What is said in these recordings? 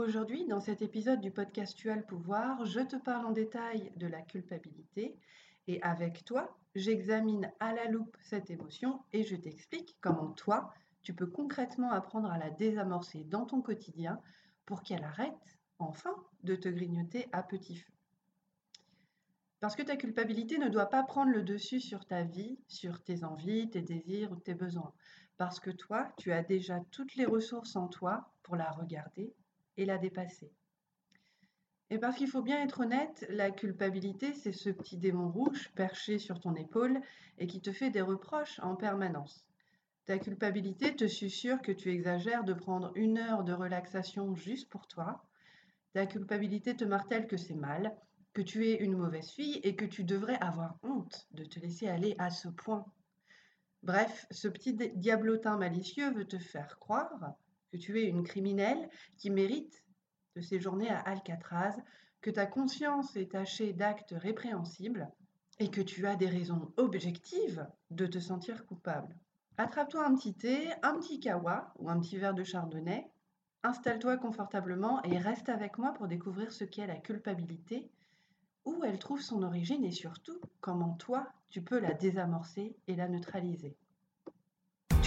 Aujourd'hui, dans cet épisode du podcast Tu as le pouvoir, je te parle en détail de la culpabilité et avec toi, j'examine à la loupe cette émotion et je t'explique comment toi, tu peux concrètement apprendre à la désamorcer dans ton quotidien pour qu'elle arrête enfin de te grignoter à petit feu. Parce que ta culpabilité ne doit pas prendre le dessus sur ta vie, sur tes envies, tes désirs ou tes besoins. Parce que toi, tu as déjà toutes les ressources en toi pour la regarder et la dépasser. Et parce qu'il faut bien être honnête, la culpabilité, c'est ce petit démon rouge perché sur ton épaule et qui te fait des reproches en permanence. Ta culpabilité te susurre que tu exagères de prendre une heure de relaxation juste pour toi. Ta culpabilité te martèle que c'est mal, que tu es une mauvaise fille et que tu devrais avoir honte de te laisser aller à ce point. Bref, ce petit diablotin malicieux veut te faire croire que tu es une criminelle qui mérite de séjourner à Alcatraz, que ta conscience est tachée d'actes répréhensibles et que tu as des raisons objectives de te sentir coupable. Attrape-toi un petit thé, un petit kawa ou un petit verre de chardonnay, installe-toi confortablement et reste avec moi pour découvrir ce qu'est la culpabilité où elle trouve son origine et surtout comment toi, tu peux la désamorcer et la neutraliser.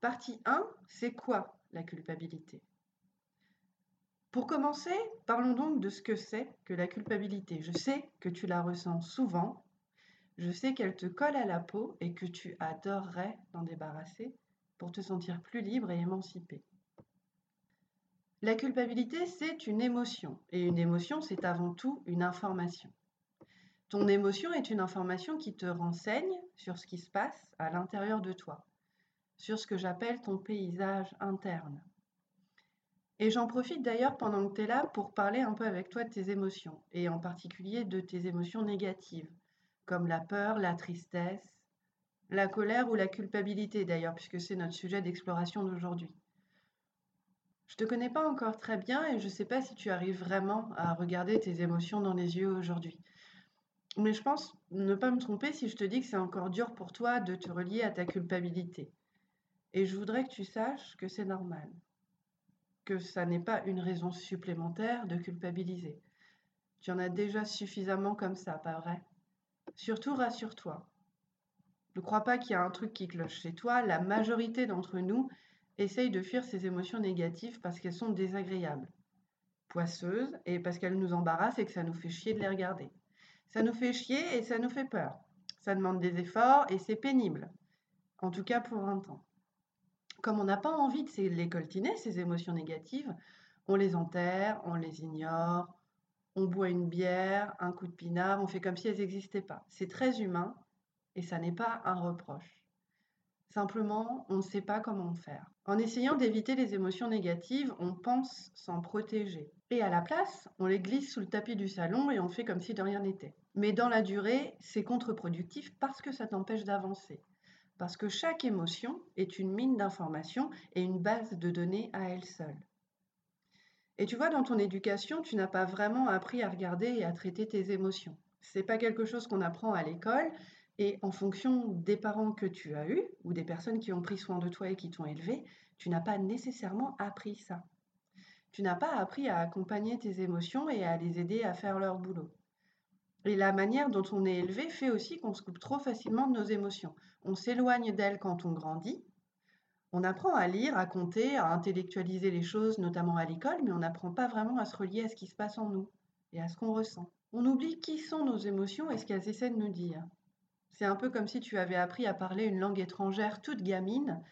Partie 1, c'est quoi la culpabilité? Pour commencer, parlons donc de ce que c'est que la culpabilité. Je sais que tu la ressens souvent, je sais qu'elle te colle à la peau et que tu adorerais t'en débarrasser pour te sentir plus libre et émancipé. La culpabilité, c'est une émotion. Et une émotion, c'est avant tout une information. Ton émotion est une information qui te renseigne sur ce qui se passe à l'intérieur de toi, sur ce que j'appelle ton paysage interne. Et j'en profite d'ailleurs pendant que tu es là pour parler un peu avec toi de tes émotions, et en particulier de tes émotions négatives, comme la peur, la tristesse, la colère ou la culpabilité d'ailleurs, puisque c'est notre sujet d'exploration d'aujourd'hui. Je te connais pas encore très bien et je ne sais pas si tu arrives vraiment à regarder tes émotions dans les yeux aujourd'hui. Mais je pense ne pas me tromper si je te dis que c'est encore dur pour toi de te relier à ta culpabilité. Et je voudrais que tu saches que c'est normal, que ça n'est pas une raison supplémentaire de culpabiliser. Tu en as déjà suffisamment comme ça, pas vrai? Surtout rassure-toi. Ne crois pas qu'il y a un truc qui cloche chez toi. La majorité d'entre nous essaye de fuir ces émotions négatives parce qu'elles sont désagréables, poisseuses, et parce qu'elles nous embarrassent et que ça nous fait chier de les regarder. Ça nous fait chier et ça nous fait peur. Ça demande des efforts et c'est pénible, en tout cas pour un temps. Comme on n'a pas envie de les coltiner, ces émotions négatives, on les enterre, on les ignore, on boit une bière, un coup de pinard, on fait comme si elles n'existaient pas. C'est très humain et ça n'est pas un reproche. Simplement, on ne sait pas comment faire. En essayant d'éviter les émotions négatives, on pense s'en protéger. Et à la place, on les glisse sous le tapis du salon et on fait comme si de rien n'était. Mais dans la durée, c'est contre-productif parce que ça t'empêche d'avancer. Parce que chaque émotion est une mine d'informations et une base de données à elle seule. Et tu vois, dans ton éducation, tu n'as pas vraiment appris à regarder et à traiter tes émotions. C'est pas quelque chose qu'on apprend à l'école, et en fonction des parents que tu as eus ou des personnes qui ont pris soin de toi et qui t'ont élevé, tu n'as pas nécessairement appris ça. Tu n'as pas appris à accompagner tes émotions et à les aider à faire leur boulot. Et la manière dont on est élevé fait aussi qu'on se coupe trop facilement de nos émotions. On s'éloigne d'elles quand on grandit. On apprend à lire, à compter, à intellectualiser les choses, notamment à l'école, mais on n'apprend pas vraiment à se relier à ce qui se passe en nous et à ce qu'on ressent. On oublie qui sont nos émotions et ce qu'elles essaient de nous dire. C'est un peu comme si tu avais appris à parler une langue étrangère toute gamine,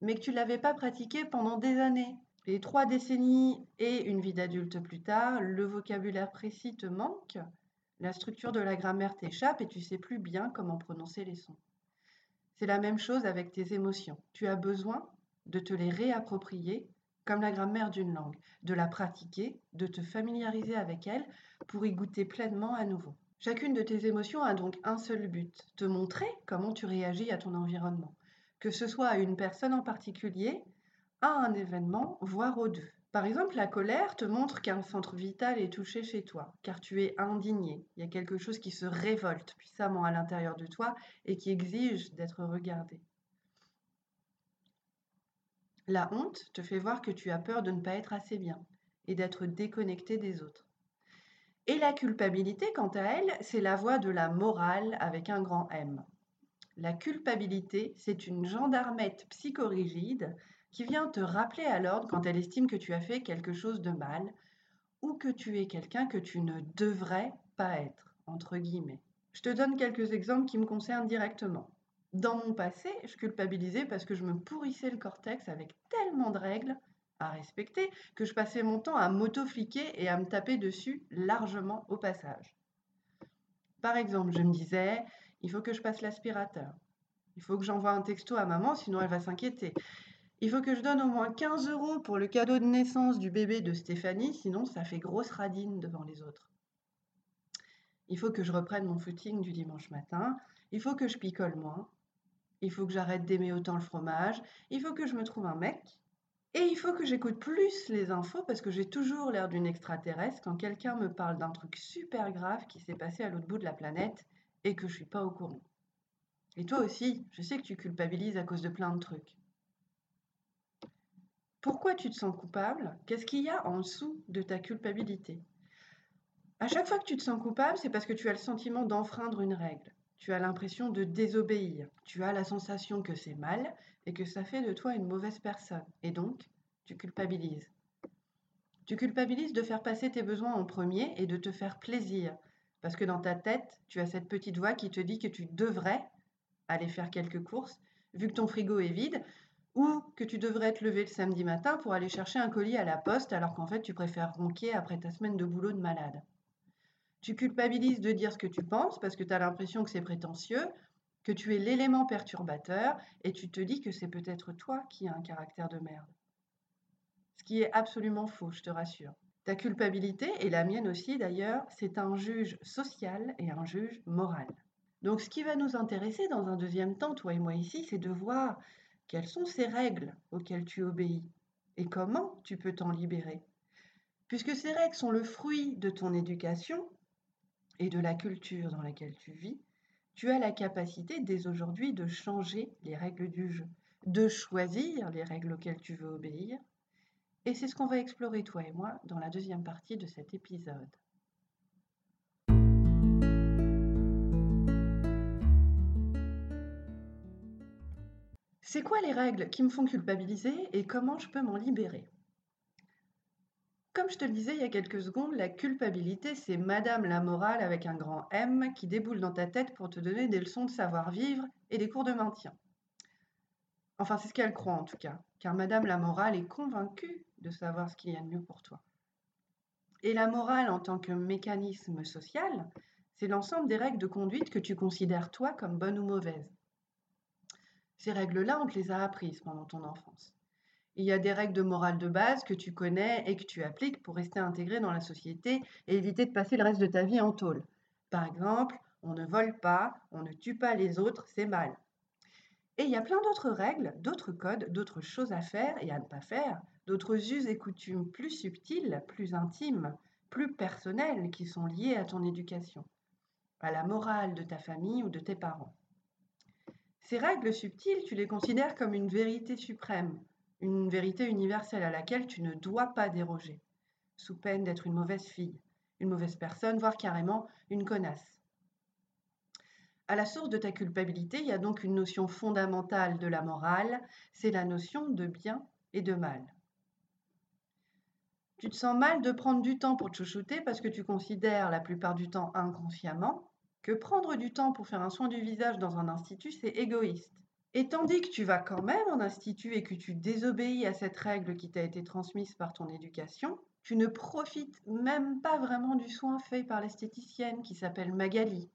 mais que tu ne l'avais pas pratiquée pendant des années. Et trois décennies et une vie d'adulte plus tard, le vocabulaire précis te manque, la structure de la grammaire t'échappe et tu sais plus bien comment prononcer les sons. C'est la même chose avec tes émotions. Tu as besoin de te les réapproprier comme la grammaire d'une langue, de la pratiquer, de te familiariser avec elle pour y goûter pleinement à nouveau. Chacune de tes émotions a donc un seul but, te montrer comment tu réagis à ton environnement, que ce soit à une personne en particulier, à un événement, voire aux deux. Par exemple, la colère te montre qu'un centre vital est touché chez toi, car tu es indigné. Il y a quelque chose qui se révolte puissamment à l'intérieur de toi et qui exige d'être regardé. La honte te fait voir que tu as peur de ne pas être assez bien et d'être déconnecté des autres. Et la culpabilité, quant à elle, c'est la voix de la morale avec un grand M. La culpabilité, c'est une gendarmette psychorigide qui vient te rappeler à l'ordre quand elle estime que tu as fait quelque chose de mal ou que tu es quelqu'un que tu ne devrais pas être, entre guillemets. Je te donne quelques exemples qui me concernent directement. Dans mon passé, je culpabilisais parce que je me pourrissais le cortex avec tellement de règles à respecter que je passais mon temps à m'auto-fliquer et à me taper dessus largement au passage. Par exemple, je me disais, il faut que je passe l'aspirateur. Il faut que j'envoie un texto à maman, sinon elle va s'inquiéter. Il faut que je donne au moins 15 euros pour le cadeau de naissance du bébé de Stéphanie, sinon ça fait grosse radine devant les autres. Il faut que je reprenne mon footing du dimanche matin. Il faut que je picole moins. Il faut que j'arrête d'aimer autant le fromage. Il faut que je me trouve un mec. Et il faut que j'écoute plus les infos parce que j'ai toujours l'air d'une extraterrestre quand quelqu'un me parle d'un truc super grave qui s'est passé à l'autre bout de la planète et que je suis pas au courant. Et toi aussi, je sais que tu culpabilises à cause de plein de trucs. Pourquoi tu te sens coupable? Qu'est-ce qu'il y a en dessous de ta culpabilité? À chaque fois que tu te sens coupable, c'est parce que tu as le sentiment d'enfreindre une règle. Tu as l'impression de désobéir. Tu as la sensation que c'est mal et que ça fait de toi une mauvaise personne. Et donc, tu culpabilises. Tu culpabilises de faire passer tes besoins en premier et de te faire plaisir. Parce que dans ta tête, tu as cette petite voix qui te dit que tu devrais aller faire quelques courses, vu que ton frigo est vide, ou que tu devrais te lever le samedi matin pour aller chercher un colis à la poste alors qu'en fait tu préfères ronquer après ta semaine de boulot de malade. Tu culpabilises de dire ce que tu penses parce que tu as l'impression que c'est prétentieux, que tu es l'élément perturbateur et tu te dis que c'est peut-être toi qui as un caractère de merde. Ce qui est absolument faux, je te rassure. Ta culpabilité, et la mienne aussi d'ailleurs, c'est un juge social et un juge moral. Donc ce qui va nous intéresser dans un deuxième temps, toi et moi ici, c'est de voir quelles sont ces règles auxquelles tu obéis et comment tu peux t'en libérer? Puisque ces règles sont le fruit de ton éducation et de la culture dans laquelle tu vis, tu as la capacité dès aujourd'hui de changer les règles du jeu, de choisir les règles auxquelles tu veux obéir. Et c'est ce qu'on va explorer toi et moi dans la deuxième partie de cet épisode. C'est quoi les règles qui me font culpabiliser et comment je peux m'en libérer? Comme je te le disais il y a quelques secondes, la culpabilité, c'est Madame la morale avec un grand M qui déboule dans ta tête pour te donner des leçons de savoir-vivre et des cours de maintien. Enfin, c'est ce qu'elle croit en tout cas, car Madame la morale est convaincue de savoir ce qu'il y a de mieux pour toi. Et la morale en tant que mécanisme social, c'est l'ensemble des règles de conduite que tu considères toi comme bonnes ou mauvaises. Ces règles-là, on te les a apprises pendant ton enfance. Il y a des règles de morale de base que tu connais et que tu appliques pour rester intégré dans la société et éviter de passer le reste de ta vie en tôle. Par exemple, on ne vole pas, on ne tue pas les autres, c'est mal. Et il y a plein d'autres règles, d'autres codes, d'autres choses à faire et à ne pas faire, d'autres us et coutumes plus subtiles, plus intimes, plus personnelles qui sont liées à ton éducation, à la morale de ta famille ou de tes parents. Ces règles subtiles, tu les considères comme une vérité suprême, une vérité universelle à laquelle tu ne dois pas déroger, sous peine d'être une mauvaise fille, une mauvaise personne, voire carrément une connasse. À la source de ta culpabilité, il y a donc une notion fondamentale de la morale, c'est la notion de bien et de mal. Tu te sens mal de prendre du temps pour te chouchouter parce que tu considères la plupart du temps inconsciemment que prendre du temps pour faire un soin du visage dans un institut, c'est égoïste. Et tandis que tu vas quand même en institut et que tu désobéis à cette règle qui t'a été transmise par ton éducation, tu ne profites même pas vraiment du soin fait par l'esthéticienne qui s'appelle Magali,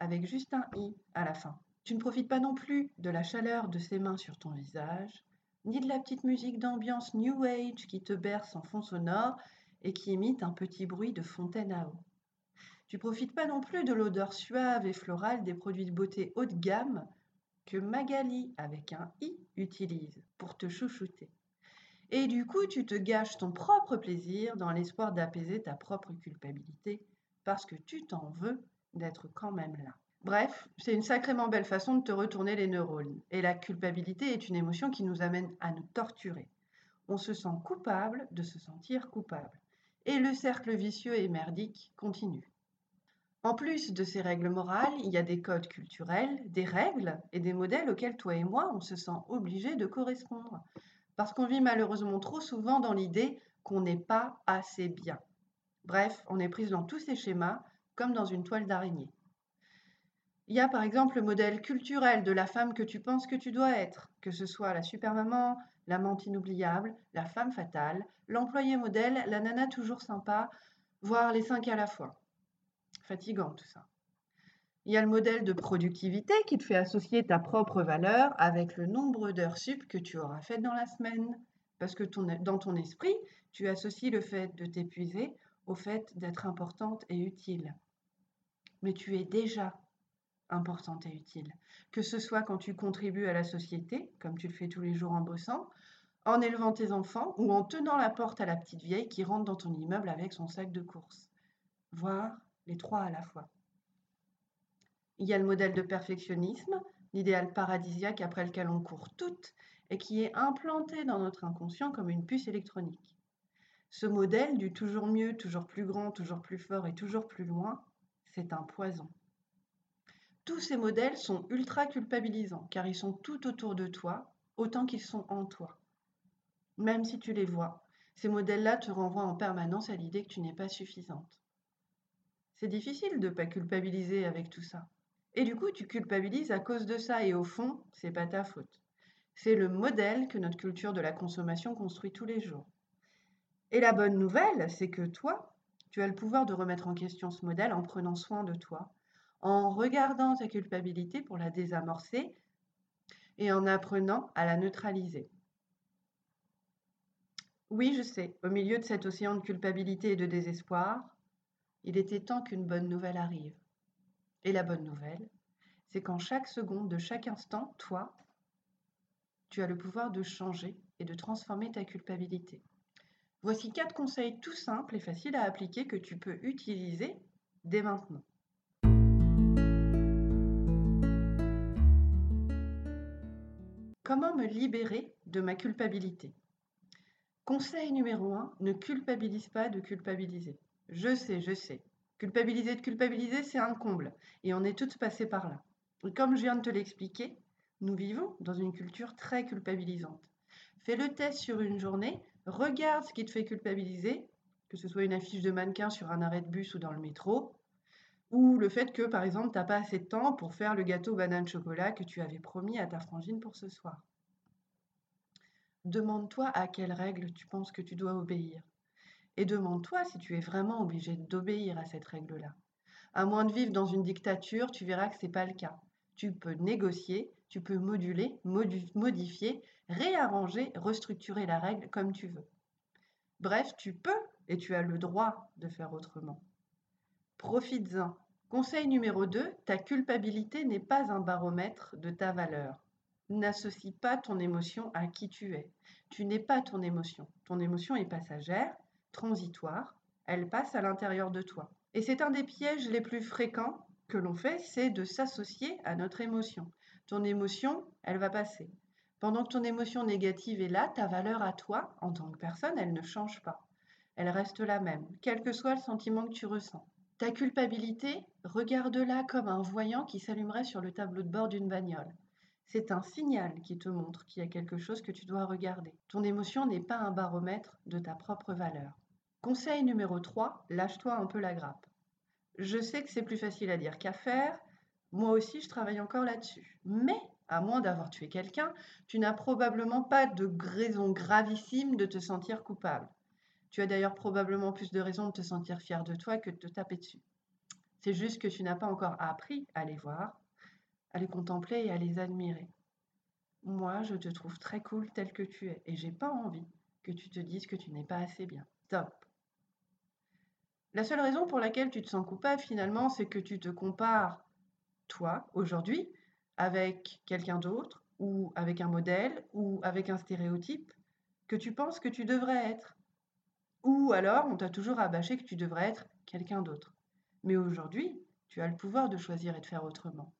avec juste un i à la fin. Tu ne profites pas non plus de la chaleur de ses mains sur ton visage, ni de la petite musique d'ambiance New Age qui te berce en fond sonore et qui imite un petit bruit de fontaine à eau. Tu profites pas non plus de l'odeur suave et florale des produits de beauté haut de gamme que Magali, avec un i, utilise pour te chouchouter. Et du coup, tu te gâches ton propre plaisir dans l'espoir d'apaiser ta propre culpabilité parce que tu t'en veux d'être quand même là. Bref, c'est une sacrément belle façon de te retourner les neurones. Et la culpabilité est une émotion qui nous amène à nous torturer. On se sent coupable de se sentir coupable. Et le cercle vicieux et merdique continue. En plus de ces règles morales, il y a des codes culturels, des règles et des modèles auxquels toi et moi, on se sent obligés de correspondre. Parce qu'on vit malheureusement trop souvent dans l'idée qu'on n'est pas assez bien. Bref, on est prise dans tous ces schémas comme dans une toile d'araignée. Il y a par exemple le modèle culturel de la femme que tu penses que tu dois être, que ce soit la super maman, l'amante inoubliable, la femme fatale, l'employé modèle, la nana toujours sympa, voire les cinq à la fois. Fatigant tout ça. Il y a le modèle de productivité qui te fait associer ta propre valeur avec le nombre d'heures sup que tu auras faites dans la semaine. Parce que dans ton esprit, tu associes le fait de t'épuiser au fait d'être importante et utile. Mais tu es déjà importante et utile. Que ce soit quand tu contribues à la société, comme tu le fais tous les jours en bossant, en élevant tes enfants ou en tenant la porte à la petite vieille qui rentre dans ton immeuble avec son sac de course. Voir les trois à la fois. Il y a le modèle de perfectionnisme, l'idéal paradisiaque après lequel on court toutes et qui est implanté dans notre inconscient comme une puce électronique. Ce modèle du toujours mieux, toujours plus grand, toujours plus fort et toujours plus loin, c'est un poison. Tous ces modèles sont ultra culpabilisants car ils sont tout autour de toi autant qu'ils sont en toi. Même si tu les vois, ces modèles-là te renvoient en permanence à l'idée que tu n'es pas suffisante. C'est difficile de ne pas culpabiliser avec tout ça. Et du coup, tu culpabilises à cause de ça et au fond, c'est pas ta faute. C'est le modèle que notre culture de la consommation construit tous les jours. Et la bonne nouvelle, c'est que toi, tu as le pouvoir de remettre en question ce modèle en prenant soin de toi, en regardant ta culpabilité pour la désamorcer et en apprenant à la neutraliser. Oui, je sais, au milieu de cet océan de culpabilité et de désespoir, il était temps qu'une bonne nouvelle arrive. Et la bonne nouvelle, c'est qu'en chaque seconde de chaque instant, toi, tu as le pouvoir de changer et de transformer ta culpabilité. Voici quatre conseils tout simples et faciles à appliquer que tu peux utiliser dès maintenant. Comment me libérer de ma culpabilité? Conseil numéro 1, ne culpabilise pas de culpabiliser. Je sais, je sais. Culpabiliser de culpabiliser, c'est un comble. Et on est toutes passées par là. Comme je viens de te l'expliquer, nous vivons dans une culture très culpabilisante. Fais le test sur une journée, regarde ce qui te fait culpabiliser, que ce soit une affiche de mannequin sur un arrêt de bus ou dans le métro, ou le fait que, par exemple, tu n'as pas assez de temps pour faire le gâteau banane chocolat que tu avais promis à ta frangine pour ce soir. Demande-toi à quelles règles tu penses que tu dois obéir. Et demande-toi si tu es vraiment obligé d'obéir à cette règle-là. À moins de vivre dans une dictature, tu verras que ce n'est pas le cas. Tu peux négocier, tu peux moduler, modifier, réarranger, restructurer la règle comme tu veux. Bref, tu peux et tu as le droit de faire autrement. Profites-en. Conseil numéro 2, ta culpabilité n'est pas un baromètre de ta valeur. N'associe pas ton émotion à qui tu es. Tu n'es pas ton émotion. Ton émotion est passagère, transitoire, elle passe à l'intérieur de toi. Et c'est un des pièges les plus fréquents que l'on fait, c'est de s'associer à notre émotion. Ton émotion, elle va passer. Pendant que ton émotion négative est là, ta valeur à toi, en tant que personne, elle ne change pas. Elle reste la même, quel que soit le sentiment que tu ressens. Ta culpabilité, regarde-la comme un voyant qui s'allumerait sur le tableau de bord d'une bagnole. C'est un signal qui te montre qu'il y a quelque chose que tu dois regarder. Ton émotion n'est pas un baromètre de ta propre valeur. Conseil numéro 3, lâche-toi un peu la grappe. Je sais que c'est plus facile à dire qu'à faire. Moi aussi, je travaille encore là-dessus. Mais, à moins d'avoir tué quelqu'un, tu n'as probablement pas de raison gravissime de te sentir coupable. Tu as d'ailleurs probablement plus de raisons de te sentir fier de toi que de te taper dessus. C'est juste que tu n'as pas encore appris à les voir, à les contempler et à les admirer. moi, je te trouve très cool tel que tu es et j'ai pas envie que tu te dises que tu n'es pas assez bien. Top. La seule raison pour laquelle tu te sens coupable finalement, c'est que tu te compares, toi, aujourd'hui, avec quelqu'un d'autre, ou avec un modèle, ou avec un stéréotype que tu penses que tu devrais être. Ou alors, on t'a toujours rabâché que tu devrais être quelqu'un d'autre. Mais aujourd'hui, tu as le pouvoir de choisir et de faire autrement.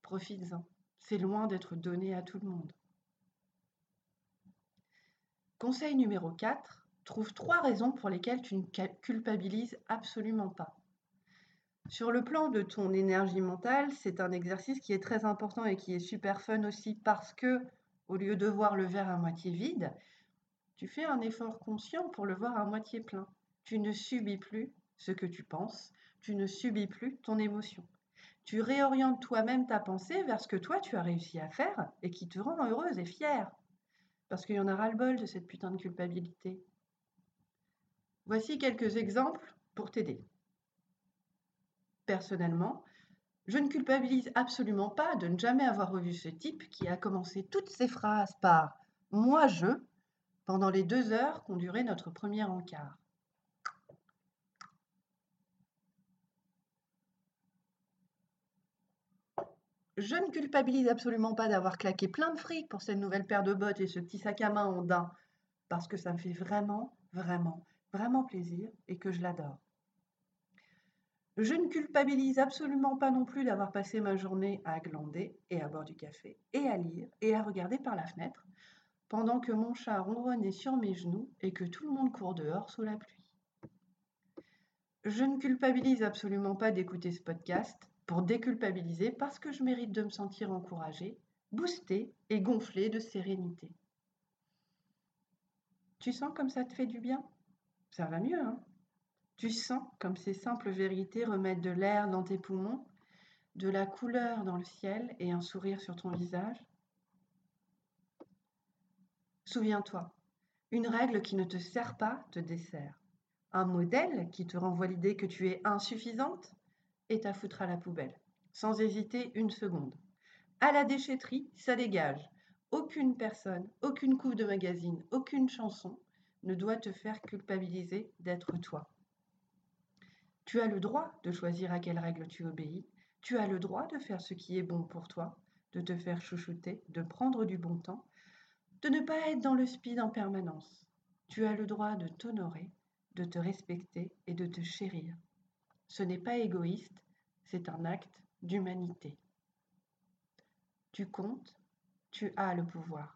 Profites-en. C'est loin d'être donné à tout le monde. Conseil numéro 4, trouve trois raisons pour lesquelles tu ne culpabilises absolument pas. Sur le plan de ton énergie mentale, c'est un exercice qui est très important et qui est super fun aussi parce que, au lieu de voir le verre à moitié vide, tu fais un effort conscient pour le voir à moitié plein. Tu ne subis plus ce que tu penses, tu ne subis plus ton émotion. Tu réorientes toi-même ta pensée vers ce que toi tu as réussi à faire et qui te rend heureuse et fière. Parce qu'il y en a ras-le-bol de cette putain de culpabilité. Voici quelques exemples pour t'aider. Personnellement, je ne culpabilise absolument pas de ne jamais avoir revu ce type qui a commencé toutes ses phrases par moi je pendant les deux heures qu'ont duré notre premier encart. Je ne culpabilise absolument pas d'avoir claqué plein de fric pour cette nouvelle paire de bottes et ce petit sac à main en daim, parce que ça me fait vraiment, vraiment, vraiment plaisir et que je l'adore. Je ne culpabilise absolument pas non plus d'avoir passé ma journée à glander et à boire du café et à lire et à regarder par la fenêtre pendant que mon chat ronronnait sur mes genoux et que tout le monde court dehors sous la pluie. Je ne culpabilise absolument pas d'écouter ce podcast pour déculpabiliser parce que je mérite de me sentir encouragée, boostée et gonflée de sérénité. Tu sens comme ça te fait du bien? Ça va mieux, hein Tu sens comme ces simples vérités remettent de l'air dans tes poumons, de la couleur dans le ciel et un sourire sur ton visage? Souviens-toi, une règle qui ne te sert pas te dessert. Un modèle qui te renvoie l'idée que tu es insuffisante est à foutre à la poubelle, sans hésiter une seconde. À la déchetterie, ça dégage. Aucune personne, aucune coupe de magazine, aucune chanson ne doit te faire culpabiliser d'être toi. Tu as le droit de choisir à quelle règle tu obéis. Tu as le droit de faire ce qui est bon pour toi, de te faire chouchouter, de prendre du bon temps, de ne pas être dans le speed en permanence. Tu as le droit de t'honorer, de te respecter et de te chérir. Ce n'est pas égoïste, c'est un acte d'humanité. Tu comptes, tu as le pouvoir.